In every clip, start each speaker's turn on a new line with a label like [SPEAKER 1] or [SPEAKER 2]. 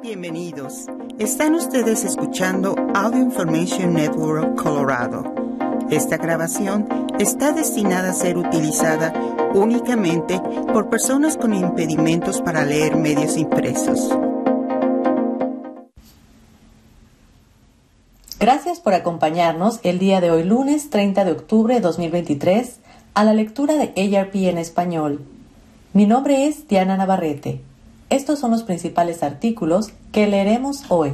[SPEAKER 1] Bienvenidos. Están ustedes escuchando Audio Information Network Colorado. Esta grabación está destinada a ser utilizada únicamente por personas con impedimentos para leer medios impresos.
[SPEAKER 2] Gracias por acompañarnos el día de hoy, lunes 30 de octubre de 2023, a la lectura de ARP en español. Mi nombre es Diana Navarrete. Estos son los principales artículos que leeremos hoy.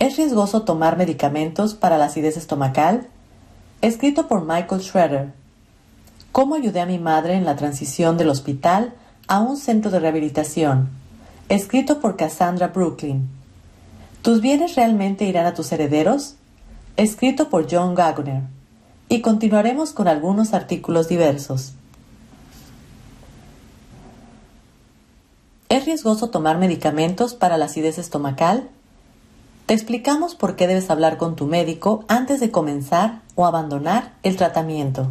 [SPEAKER 2] ¿Es riesgoso tomar medicamentos para la acidez estomacal? Escrito por Michael Schroeder. ¿Cómo ayudé a mi madre en la transición del hospital a un centro de rehabilitación? Escrito por Cassandra Brooklyn. ¿Tus bienes realmente irán a tus herederos? Escrito por John Gagner. Y continuaremos con algunos artículos diversos. ¿Es riesgoso tomar medicamentos para la acidez estomacal? Te explicamos por qué debes hablar con tu médico antes de comenzar o abandonar el tratamiento.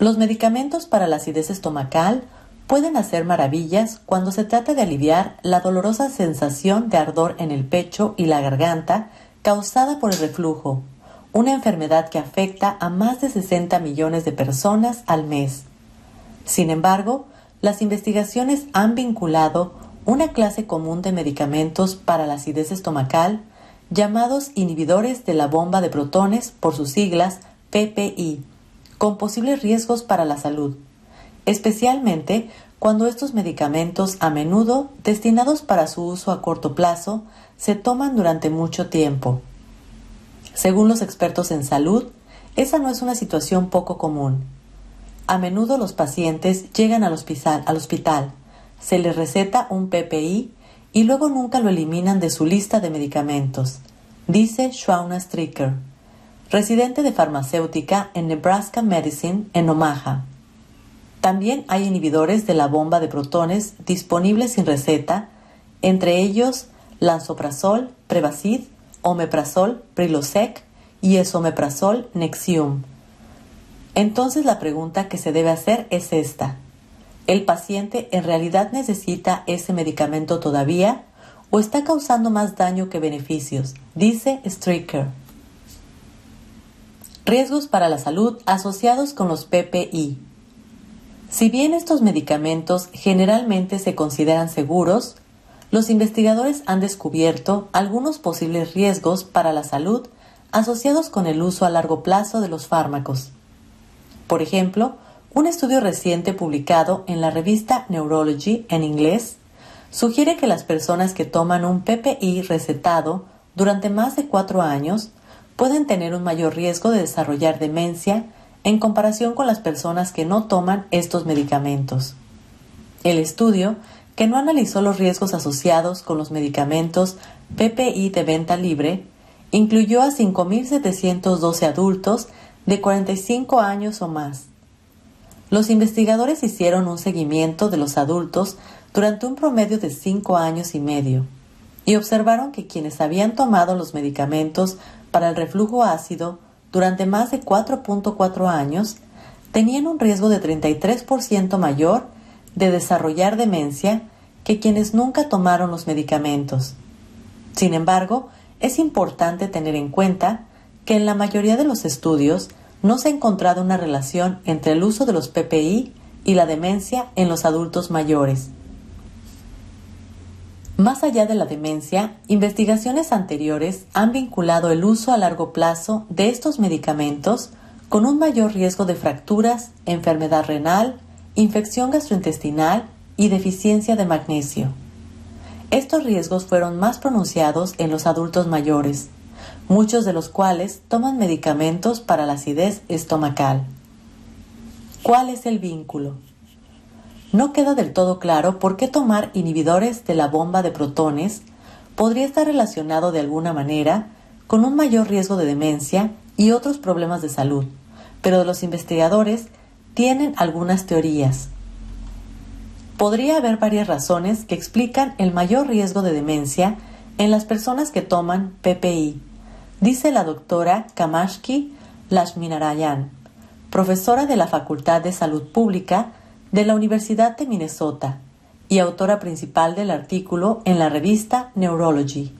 [SPEAKER 2] Los medicamentos para la acidez estomacal pueden hacer maravillas cuando se trata de aliviar la dolorosa sensación de ardor en el pecho y la garganta causada por el reflujo, una enfermedad que afecta a más de 60 millones de personas al mes. Sin embargo, las investigaciones han vinculado una clase común de medicamentos para la acidez estomacal llamados inhibidores de la bomba de protones por sus siglas PPI, con posibles riesgos para la salud, especialmente cuando estos medicamentos a menudo destinados para su uso a corto plazo se toman durante mucho tiempo. Según los expertos en salud, esa no es una situación poco común a menudo los pacientes llegan al hospital, se les receta un PPI y luego nunca lo eliminan de su lista de medicamentos, dice Shauna Stricker, residente de farmacéutica en Nebraska Medicine en Omaha. También hay inhibidores de la bomba de protones disponibles sin receta, entre ellos lansoprazol, Prevacid, omeprazol, Prilosec y esomeprazol, Nexium entonces la pregunta que se debe hacer es esta. ¿El paciente en realidad necesita ese medicamento todavía o está causando más daño que beneficios? Dice Stricker. Riesgos para la salud asociados con los PPI. Si bien estos medicamentos generalmente se consideran seguros, los investigadores han descubierto algunos posibles riesgos para la salud asociados con el uso a largo plazo de los fármacos. Por ejemplo, un estudio reciente publicado en la revista Neurology en inglés sugiere que las personas que toman un PPI recetado durante más de cuatro años pueden tener un mayor riesgo de desarrollar demencia en comparación con las personas que no toman estos medicamentos. El estudio, que no analizó los riesgos asociados con los medicamentos PPI de venta libre, incluyó a 5.712 adultos de 45 años o más. Los investigadores hicieron un seguimiento de los adultos durante un promedio de 5 años y medio y observaron que quienes habían tomado los medicamentos para el reflujo ácido durante más de 4.4 años tenían un riesgo de 33% mayor de desarrollar demencia que quienes nunca tomaron los medicamentos. Sin embargo, es importante tener en cuenta que en la mayoría de los estudios no se ha encontrado una relación entre el uso de los PPI y la demencia en los adultos mayores. Más allá de la demencia, investigaciones anteriores han vinculado el uso a largo plazo de estos medicamentos con un mayor riesgo de fracturas, enfermedad renal, infección gastrointestinal y deficiencia de magnesio. Estos riesgos fueron más pronunciados en los adultos mayores, muchos de los cuales toman medicamentos para la acidez estomacal. ¿Cuál es el vínculo? No queda del todo claro por qué tomar inhibidores de la bomba de protones podría estar relacionado de alguna manera con un mayor riesgo de demencia y otros problemas de salud, pero los investigadores tienen algunas teorías. Podría haber varias razones que explican el mayor riesgo de demencia en las personas que toman PPI dice la doctora Kamashki Lashminarayan, profesora de la Facultad de Salud Pública de la Universidad de Minnesota, y autora principal del artículo en la revista Neurology.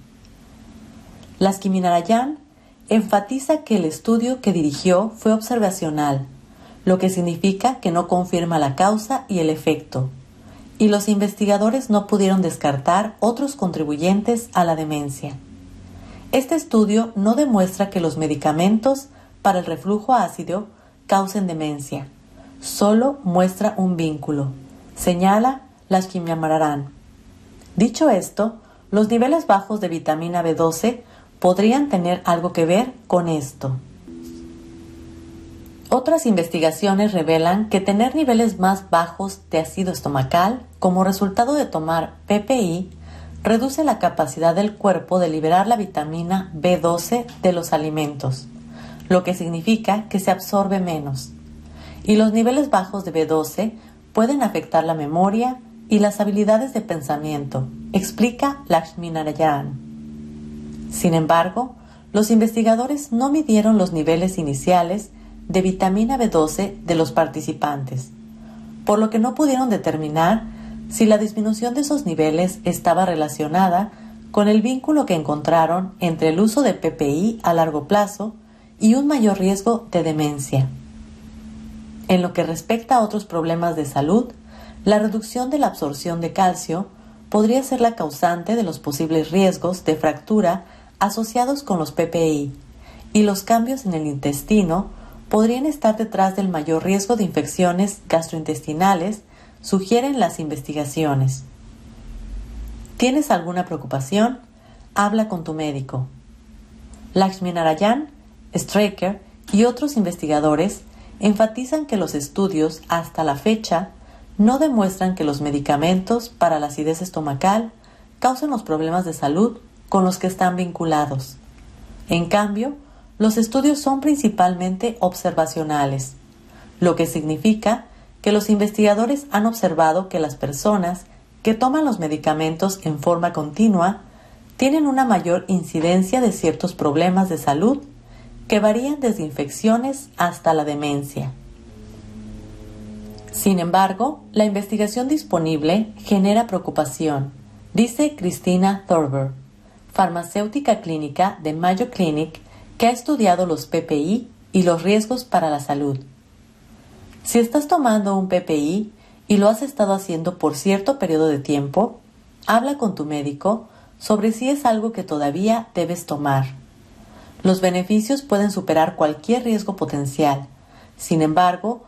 [SPEAKER 2] Lasquiminarayan enfatiza que el estudio que dirigió fue observacional, lo que significa que no confirma la causa y el efecto, y los investigadores no pudieron descartar otros contribuyentes a la demencia. Este estudio no demuestra que los medicamentos para el reflujo ácido causen demencia, solo muestra un vínculo, señala las Mararán. Dicho esto, los niveles bajos de vitamina B12 podrían tener algo que ver con esto. Otras investigaciones revelan que tener niveles más bajos de ácido estomacal como resultado de tomar PPI reduce la capacidad del cuerpo de liberar la vitamina B12 de los alimentos, lo que significa que se absorbe menos. Y los niveles bajos de B12 pueden afectar la memoria y las habilidades de pensamiento, explica Lakshmi Narayan. Sin embargo, los investigadores no midieron los niveles iniciales de vitamina B12 de los participantes, por lo que no pudieron determinar si la disminución de esos niveles estaba relacionada con el vínculo que encontraron entre el uso de PPI a largo plazo y un mayor riesgo de demencia. En lo que respecta a otros problemas de salud, la reducción de la absorción de calcio podría ser la causante de los posibles riesgos de fractura asociados con los PPI, y los cambios en el intestino podrían estar detrás del mayor riesgo de infecciones gastrointestinales, sugieren las investigaciones. ¿Tienes alguna preocupación? Habla con tu médico. Lakshmi Narayan, Straker y otros investigadores enfatizan que los estudios hasta la fecha no demuestran que los medicamentos para la acidez estomacal causen los problemas de salud con los que están vinculados. En cambio, los estudios son principalmente observacionales, lo que significa que los investigadores han observado que las personas que toman los medicamentos en forma continua tienen una mayor incidencia de ciertos problemas de salud que varían desde infecciones hasta la demencia. Sin embargo, la investigación disponible genera preocupación, dice Cristina Thorber farmacéutica clínica de Mayo Clinic que ha estudiado los PPI y los riesgos para la salud. Si estás tomando un PPI y lo has estado haciendo por cierto periodo de tiempo, habla con tu médico sobre si es algo que todavía debes tomar. Los beneficios pueden superar cualquier riesgo potencial. Sin embargo,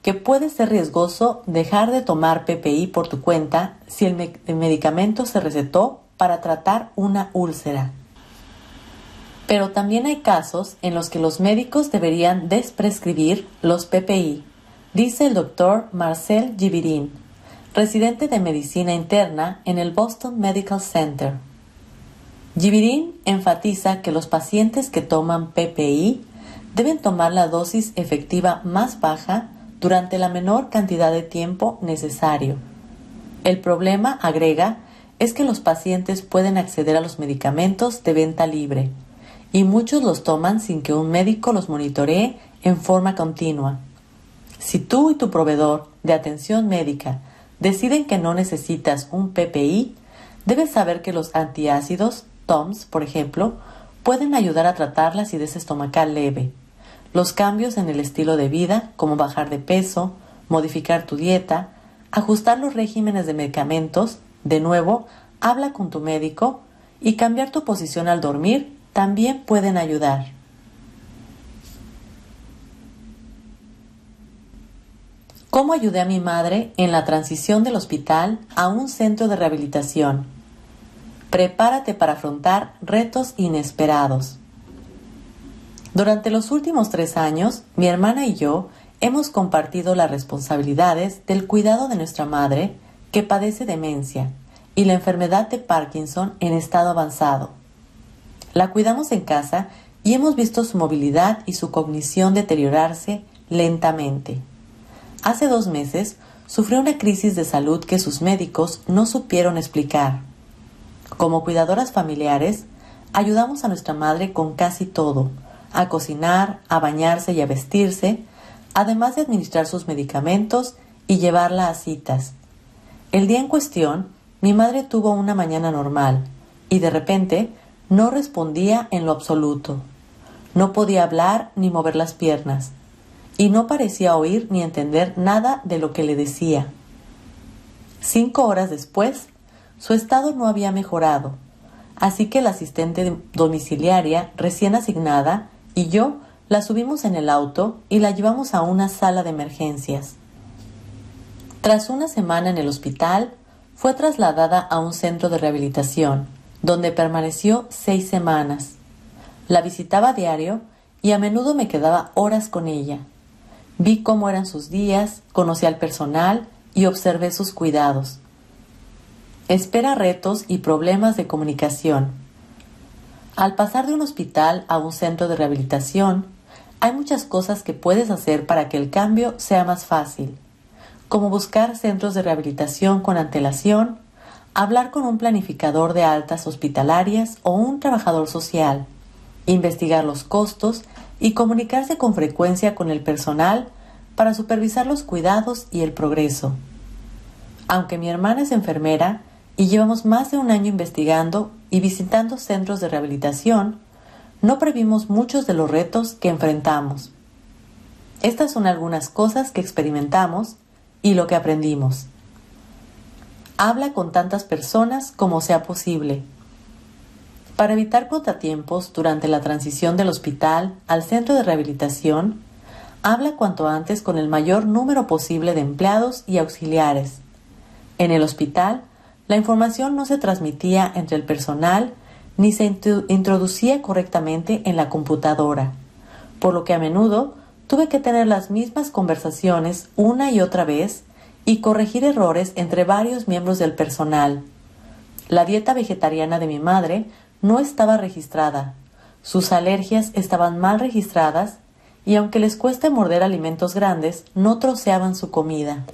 [SPEAKER 2] que puede ser riesgoso dejar de tomar PPI por tu cuenta si el, el medicamento se recetó para tratar una úlcera. Pero también hay casos en los que los médicos deberían desprescribir los PPI, dice el doctor Marcel Givirin, residente de medicina interna en el Boston Medical Center. Givirin enfatiza que los pacientes que toman PPI deben tomar la dosis efectiva más baja durante la menor cantidad de tiempo necesario. El problema, agrega, es que los pacientes pueden acceder a los medicamentos de venta libre y muchos los toman sin que un médico los monitoree en forma continua. Si tú y tu proveedor de atención médica deciden que no necesitas un PPI, debes saber que los antiácidos, TOMS, por ejemplo, pueden ayudar a tratar la acidez estomacal leve. Los cambios en el estilo de vida, como bajar de peso, modificar tu dieta, ajustar los regímenes de medicamentos, de nuevo, habla con tu médico y cambiar tu posición al dormir también pueden ayudar. ¿Cómo ayudé a mi madre en la transición del hospital a un centro de rehabilitación? Prepárate para afrontar retos inesperados. Durante los últimos tres años, mi hermana y yo hemos compartido las responsabilidades del cuidado de nuestra madre que padece demencia y la enfermedad de Parkinson en estado avanzado. La cuidamos en casa y hemos visto su movilidad y su cognición deteriorarse lentamente. Hace dos meses sufrió una crisis de salud que sus médicos no supieron explicar. Como cuidadoras familiares, ayudamos a nuestra madre con casi todo, a cocinar, a bañarse y a vestirse, además de administrar sus medicamentos y llevarla a citas, El día en cuestión, mi madre tuvo una mañana normal y de repente no respondía en lo absoluto. No podía hablar ni mover las piernas y no parecía oír ni entender nada de lo que le decía. Cinco horas después, su estado no había mejorado, así que la asistente domiciliaria recién asignada y yo la subimos en el auto y la llevamos a una sala de emergencias. Tras una semana en el hospital, fue trasladada a un centro de rehabilitación, donde permaneció seis semanas. La visitaba diario y a menudo me quedaba horas con ella. Vi cómo eran sus días, conocí al personal y observé sus cuidados. Espera retos y problemas de comunicación. Al pasar de un hospital a un centro de rehabilitación, hay muchas cosas que puedes hacer para que el cambio sea más fácil, como buscar centros de rehabilitación con antelación, hablar con un planificador de altas hospitalarias o un trabajador social, investigar los costos y comunicarse con frecuencia con el personal para supervisar los cuidados y el progreso. Aunque mi hermana es enfermera y llevamos más de un año investigando y visitando centros de rehabilitación, no previmos muchos de los retos que enfrentamos. Estas son algunas cosas que experimentamos y lo que aprendimos. Habla con tantas personas como sea posible. Para evitar contratiempos durante la transición del hospital al centro de rehabilitación, habla cuanto antes con el mayor número posible de empleados y auxiliares. En el hospital, la información no se transmitía entre el personal ni se introducía correctamente en la computadora, por lo que a menudo tuve que tener las mismas conversaciones una y otra vez y corregir errores entre varios miembros del personal. La dieta vegetariana de mi madre no estaba registrada. Sus alergias estaban mal registradas y aunque les cueste morder alimentos grandes, no troceaban su comida.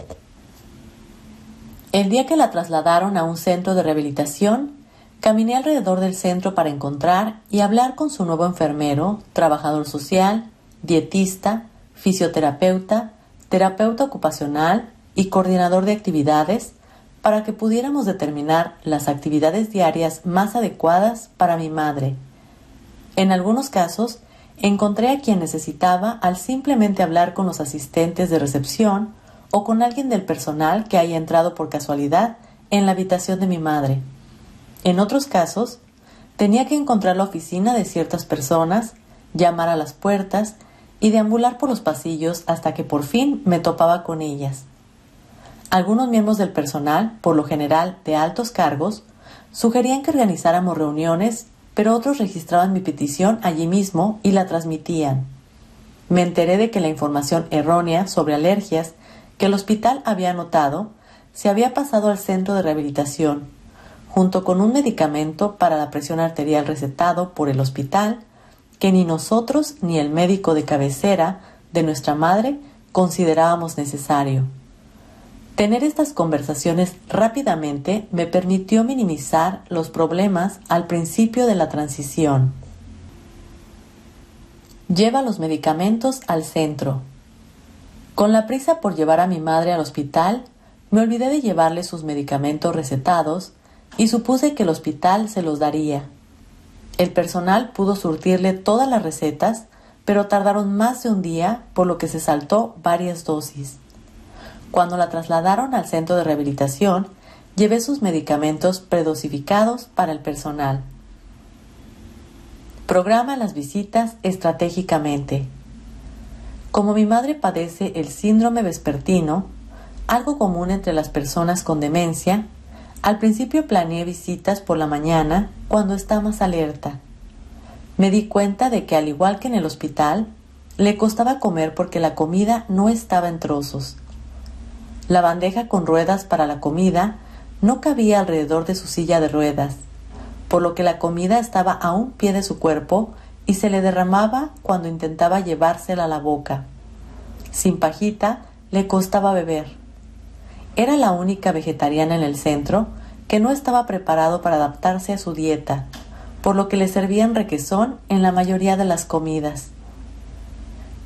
[SPEAKER 2] El día que la trasladaron a un centro de rehabilitación, caminé alrededor del centro para encontrar y hablar con su nuevo enfermero, trabajador social, dietista, fisioterapeuta, terapeuta ocupacional y coordinador de actividades para que pudiéramos determinar las actividades diarias más adecuadas para mi madre. En algunos casos, encontré a quien necesitaba al simplemente hablar con los asistentes de recepción o con alguien del personal que haya entrado por casualidad en la habitación de mi madre. En otros casos, tenía que encontrar la oficina de ciertas personas, llamar a las puertas y deambular por los pasillos hasta que por fin me topaba con ellas. Algunos miembros del personal, por lo general de altos cargos, sugerían que organizáramos reuniones, pero otros registraban mi petición allí mismo y la transmitían. Me enteré de que la información errónea sobre alergias que el hospital había anotado se había pasado al centro de rehabilitación, junto con un medicamento para la presión arterial recetado por el hospital que ni nosotros ni el médico de cabecera de nuestra madre considerábamos necesario. Tener estas conversaciones rápidamente me permitió minimizar los problemas al principio de la transición. Lleva los medicamentos al centro. Con la prisa por llevar a mi madre al hospital, me olvidé de llevarle sus medicamentos recetados y supuse que el hospital se los daría. El personal pudo surtirle todas las recetas, pero tardaron más de un día, por lo que se saltó varias dosis. Cuando la trasladaron al centro de rehabilitación, llevé sus medicamentos predosificados para el personal. Programa las visitas estratégicamente. Como mi madre padece el síndrome vespertino, algo común entre las personas con demencia, al principio planeé visitas por la mañana cuando está más alerta. Me di cuenta de que al igual que en el hospital, le costaba comer porque la comida no estaba en trozos la bandeja con ruedas para la comida no cabía alrededor de su silla de ruedas, por lo que la comida estaba a un pie de su cuerpo y se le derramaba cuando intentaba llevársela a la boca. Sin pajita le costaba beber. Era la única vegetariana en el centro que no estaba preparado para adaptarse a su dieta, por lo que le servían requesón en la mayoría de las comidas.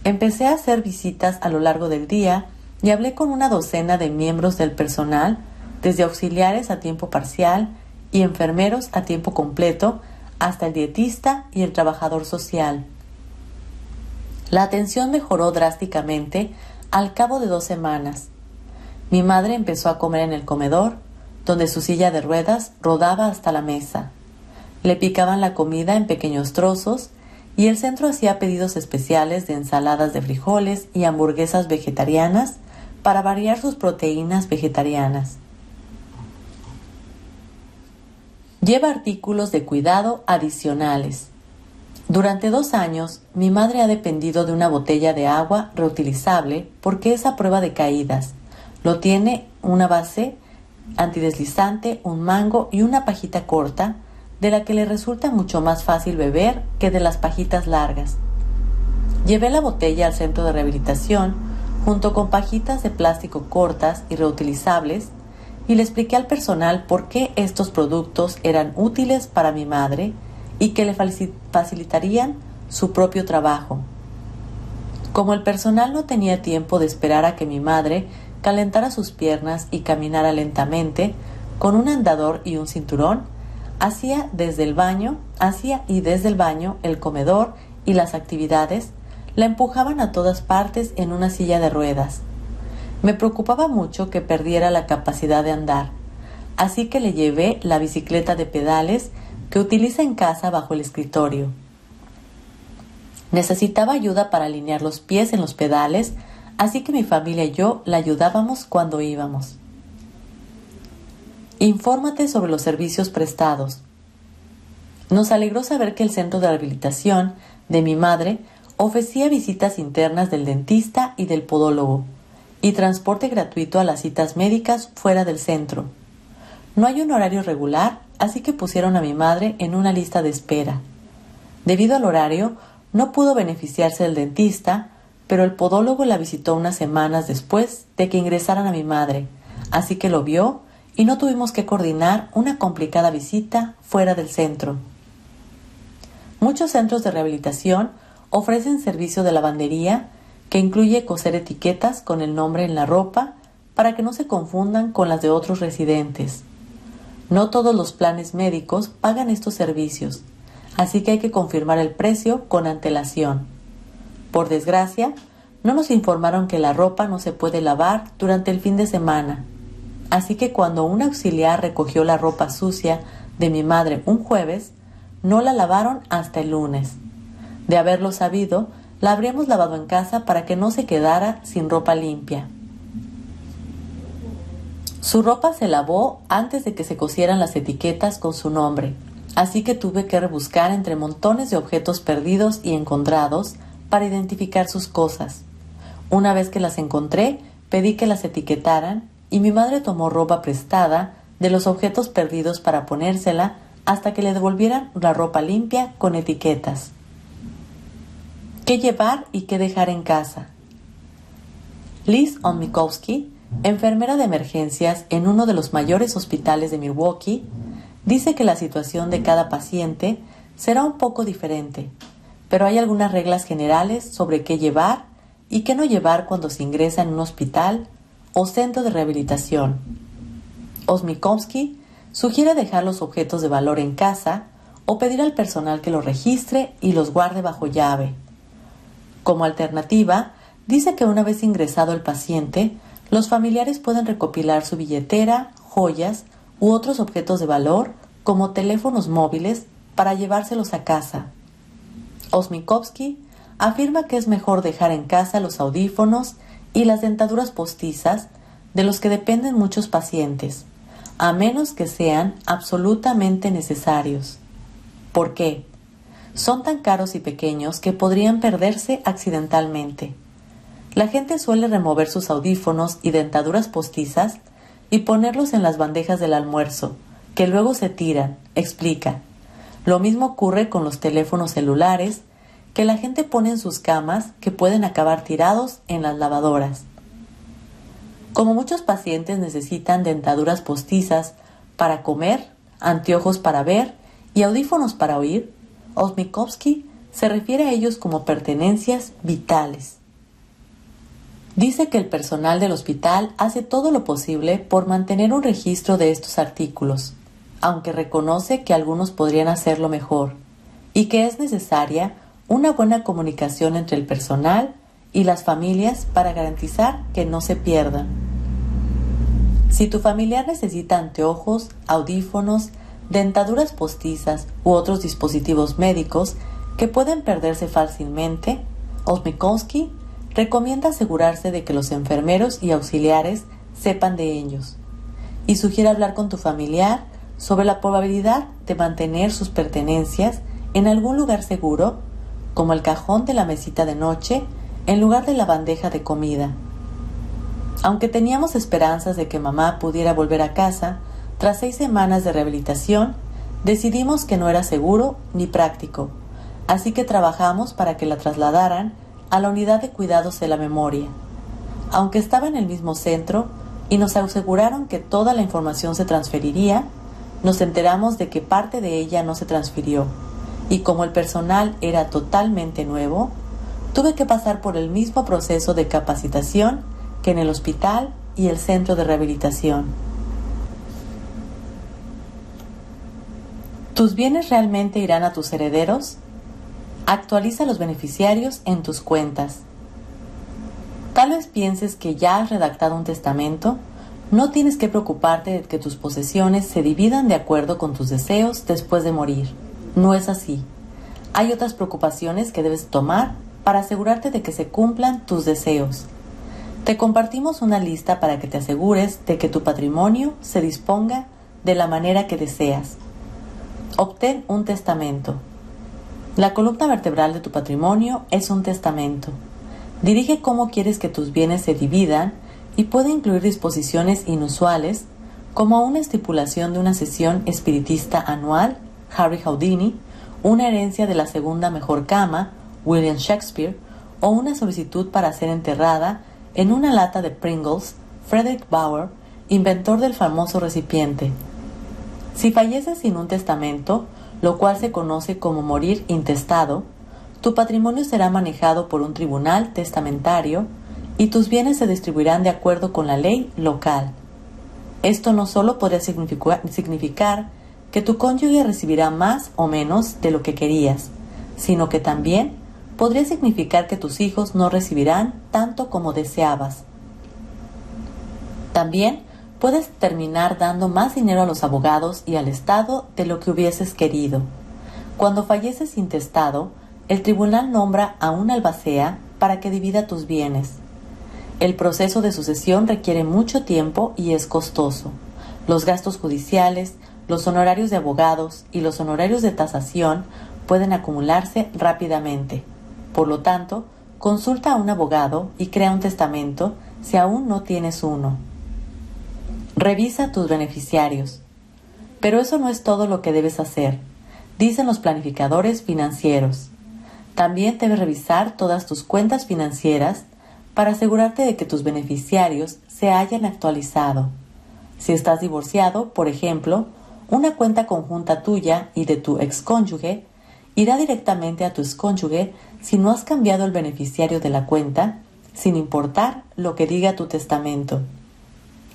[SPEAKER 2] Empecé a hacer visitas a lo largo del día y hablé con una docena de miembros del personal desde auxiliares a tiempo parcial y enfermeros a tiempo completo, hasta el dietista y el trabajador social. La atención mejoró drásticamente al cabo de dos semanas. Mi madre empezó a comer en el comedor, donde su silla de ruedas rodaba hasta la mesa. Le picaban la comida en pequeños trozos y el centro hacía pedidos especiales de ensaladas de frijoles y hamburguesas vegetarianas para variar sus proteínas vegetarianas. Lleva artículos de cuidado adicionales. Durante dos años, mi madre ha dependido de una botella de agua reutilizable porque es a prueba de caídas. Lo tiene una base antideslizante, un mango y una pajita corta, de la que le resulta mucho más fácil beber que de las pajitas largas. Llevé la botella al centro de rehabilitación junto con pajitas de plástico cortas y reutilizables y le expliqué al personal por qué estos productos eran útiles para mi madre y que le facilitarían su propio trabajo. Como el personal no tenía tiempo de esperar a que mi madre calentara sus piernas y caminara lentamente, con un andador y un cinturón, hacía desde el baño, hacía y desde el baño, el comedor y las actividades, la empujaban a todas partes en una silla de ruedas. Me preocupaba mucho que perdiera la capacidad de andar, así que le llevé la bicicleta de pedales que utiliza en casa bajo el escritorio. Necesitaba ayuda para alinear los pies en los pedales, así que mi familia y yo la ayudábamos cuando íbamos. Infórmate sobre los servicios prestados. Nos alegró saber que el centro de rehabilitación de mi madre ofrecía visitas internas del dentista y del podólogo y transporte gratuito a las citas médicas fuera del centro. No hay un horario regular, así que pusieron a mi madre en una lista de espera. Debido al horario, no pudo beneficiarse del dentista, pero el podólogo la visitó unas semanas después de que ingresaran a mi madre, así que lo vio y no tuvimos que coordinar una complicada visita fuera del centro. Muchos centros de rehabilitación ofrecen servicio de lavandería que incluye coser etiquetas con el nombre en la ropa para que no se confundan con las de otros residentes. No todos los planes médicos pagan estos servicios, así que hay que confirmar el precio con antelación. Por desgracia, no nos informaron que la ropa no se puede lavar durante el fin de semana, así que cuando un auxiliar recogió la ropa sucia de mi madre un jueves, no la lavaron hasta el lunes. De haberlo sabido, la habríamos lavado en casa para que no se quedara sin ropa limpia. Su ropa se lavó antes de que se cosieran las etiquetas con su nombre, así que tuve que rebuscar entre montones de objetos perdidos y encontrados para identificar sus cosas. Una vez que las encontré, pedí que las etiquetaran y mi madre tomó ropa prestada de los objetos perdidos para ponérsela hasta que le devolvieran la ropa limpia con etiquetas. ¿Qué llevar y qué dejar en casa? Liz Omikowski, enfermera de emergencias en uno de los mayores hospitales de Milwaukee, dice que la situación de cada paciente será un poco diferente, pero hay algunas reglas generales sobre qué llevar y qué no llevar cuando se ingresa en un hospital o centro de rehabilitación. Osmikowski sugiere dejar los objetos de valor en casa o pedir al personal que los registre y los guarde bajo llave. Como alternativa, dice que una vez ingresado el paciente, los familiares pueden recopilar su billetera, joyas u otros objetos de valor, como teléfonos móviles, para llevárselos a casa. Osmikovsky afirma que es mejor dejar en casa los audífonos y las dentaduras postizas de los que dependen muchos pacientes, a menos que sean absolutamente necesarios. ¿Por qué? Son tan caros y pequeños que podrían perderse accidentalmente. La gente suele remover sus audífonos y dentaduras postizas y ponerlos en las bandejas del almuerzo, que luego se tiran, explica. Lo mismo ocurre con los teléfonos celulares, que la gente pone en sus camas que pueden acabar tirados en las lavadoras. Como muchos pacientes necesitan dentaduras postizas para comer, anteojos para ver y audífonos para oír, Osmikovsky se refiere a ellos como pertenencias vitales. Dice que el personal del hospital hace todo lo posible por mantener un registro de estos artículos, aunque reconoce que algunos podrían hacerlo mejor, y que es necesaria una buena comunicación entre el personal y las familias para garantizar que no se pierdan. Si tu familiar necesita anteojos, audífonos, dentaduras postizas u otros dispositivos médicos que pueden perderse fácilmente, Osmikowski recomienda asegurarse de que los enfermeros y auxiliares sepan de ellos y sugiere hablar con tu familiar sobre la probabilidad de mantener sus pertenencias en algún lugar seguro, como el cajón de la mesita de noche, en lugar de la bandeja de comida. Aunque teníamos esperanzas de que mamá pudiera volver a casa, tras seis semanas de rehabilitación, decidimos que no era seguro ni práctico, así que trabajamos para que la trasladaran a la unidad de cuidados de la memoria. Aunque estaba en el mismo centro y nos aseguraron que toda la información se transferiría, nos enteramos de que parte de ella no se transfirió, y como el personal era totalmente nuevo, tuve que pasar por el mismo proceso de capacitación que en el hospital y el centro de rehabilitación. ¿Tus bienes realmente irán a tus herederos? Actualiza los beneficiarios en tus cuentas. Tal vez pienses que ya has redactado un testamento, no tienes que preocuparte de que tus posesiones se dividan de acuerdo con tus deseos después de morir. No es así. Hay otras preocupaciones que debes tomar para asegurarte de que se cumplan tus deseos. Te compartimos una lista para que te asegures de que tu patrimonio se disponga de la manera que deseas Obtén un testamento. La columna vertebral de tu patrimonio es un testamento. Dirige cómo quieres que tus bienes se dividan y puede incluir disposiciones inusuales como una estipulación de una sesión espiritista anual, Harry Houdini, una herencia de la segunda mejor cama, William Shakespeare, o una solicitud para ser enterrada en una lata de Pringles, Frederick Bauer, inventor del famoso recipiente. Si falleces sin un testamento, lo cual se conoce como morir intestado, tu patrimonio será manejado por un tribunal testamentario y tus bienes se distribuirán de acuerdo con la ley local. Esto no solo podría significar que tu cónyuge recibirá más o menos de lo que querías, sino que también podría significar que tus hijos no recibirán tanto como deseabas. También puedes terminar dando más dinero a los abogados y al Estado de lo que hubieses querido. Cuando falleces intestado, el tribunal nombra a un albacea para que divida tus bienes. El proceso de sucesión requiere mucho tiempo y es costoso. Los gastos judiciales, los honorarios de abogados y los honorarios de tasación pueden acumularse rápidamente. Por lo tanto, consulta a un abogado y crea un testamento si aún no tienes uno. Revisa tus beneficiarios. Pero eso no es todo lo que debes hacer, dicen los planificadores financieros. También debes revisar todas tus cuentas financieras para asegurarte de que tus beneficiarios se hayan actualizado. Si estás divorciado, por ejemplo, una cuenta conjunta tuya y de tu excónyuge irá directamente a tu excónyuge si no has cambiado el beneficiario de la cuenta, sin importar lo que diga tu testamento.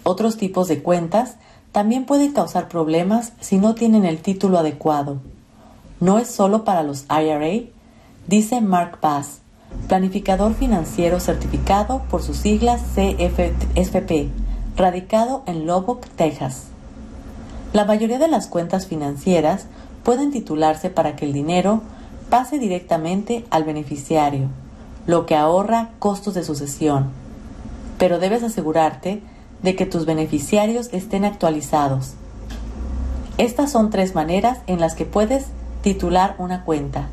[SPEAKER 2] Otros tipos de cuentas también pueden causar problemas si no tienen el título adecuado. No es solo para los IRA, dice Mark Bass, planificador financiero certificado por sus siglas CFP, radicado en Lubbock, Texas. La mayoría de las cuentas financieras pueden titularse para que el dinero pase directamente al beneficiario, lo que ahorra costos de sucesión. Pero debes asegurarte de que tus beneficiarios estén actualizados. Estas son tres maneras en las que puedes titular una cuenta.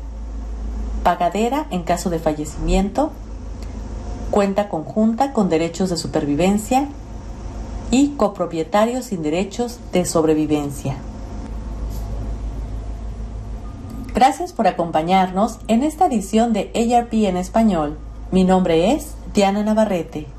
[SPEAKER 2] Pagadera en caso de fallecimiento, cuenta conjunta con derechos de supervivencia y copropietario sin derechos de sobrevivencia. Gracias por acompañarnos en esta edición de ARP en español. Mi nombre es Diana Navarrete.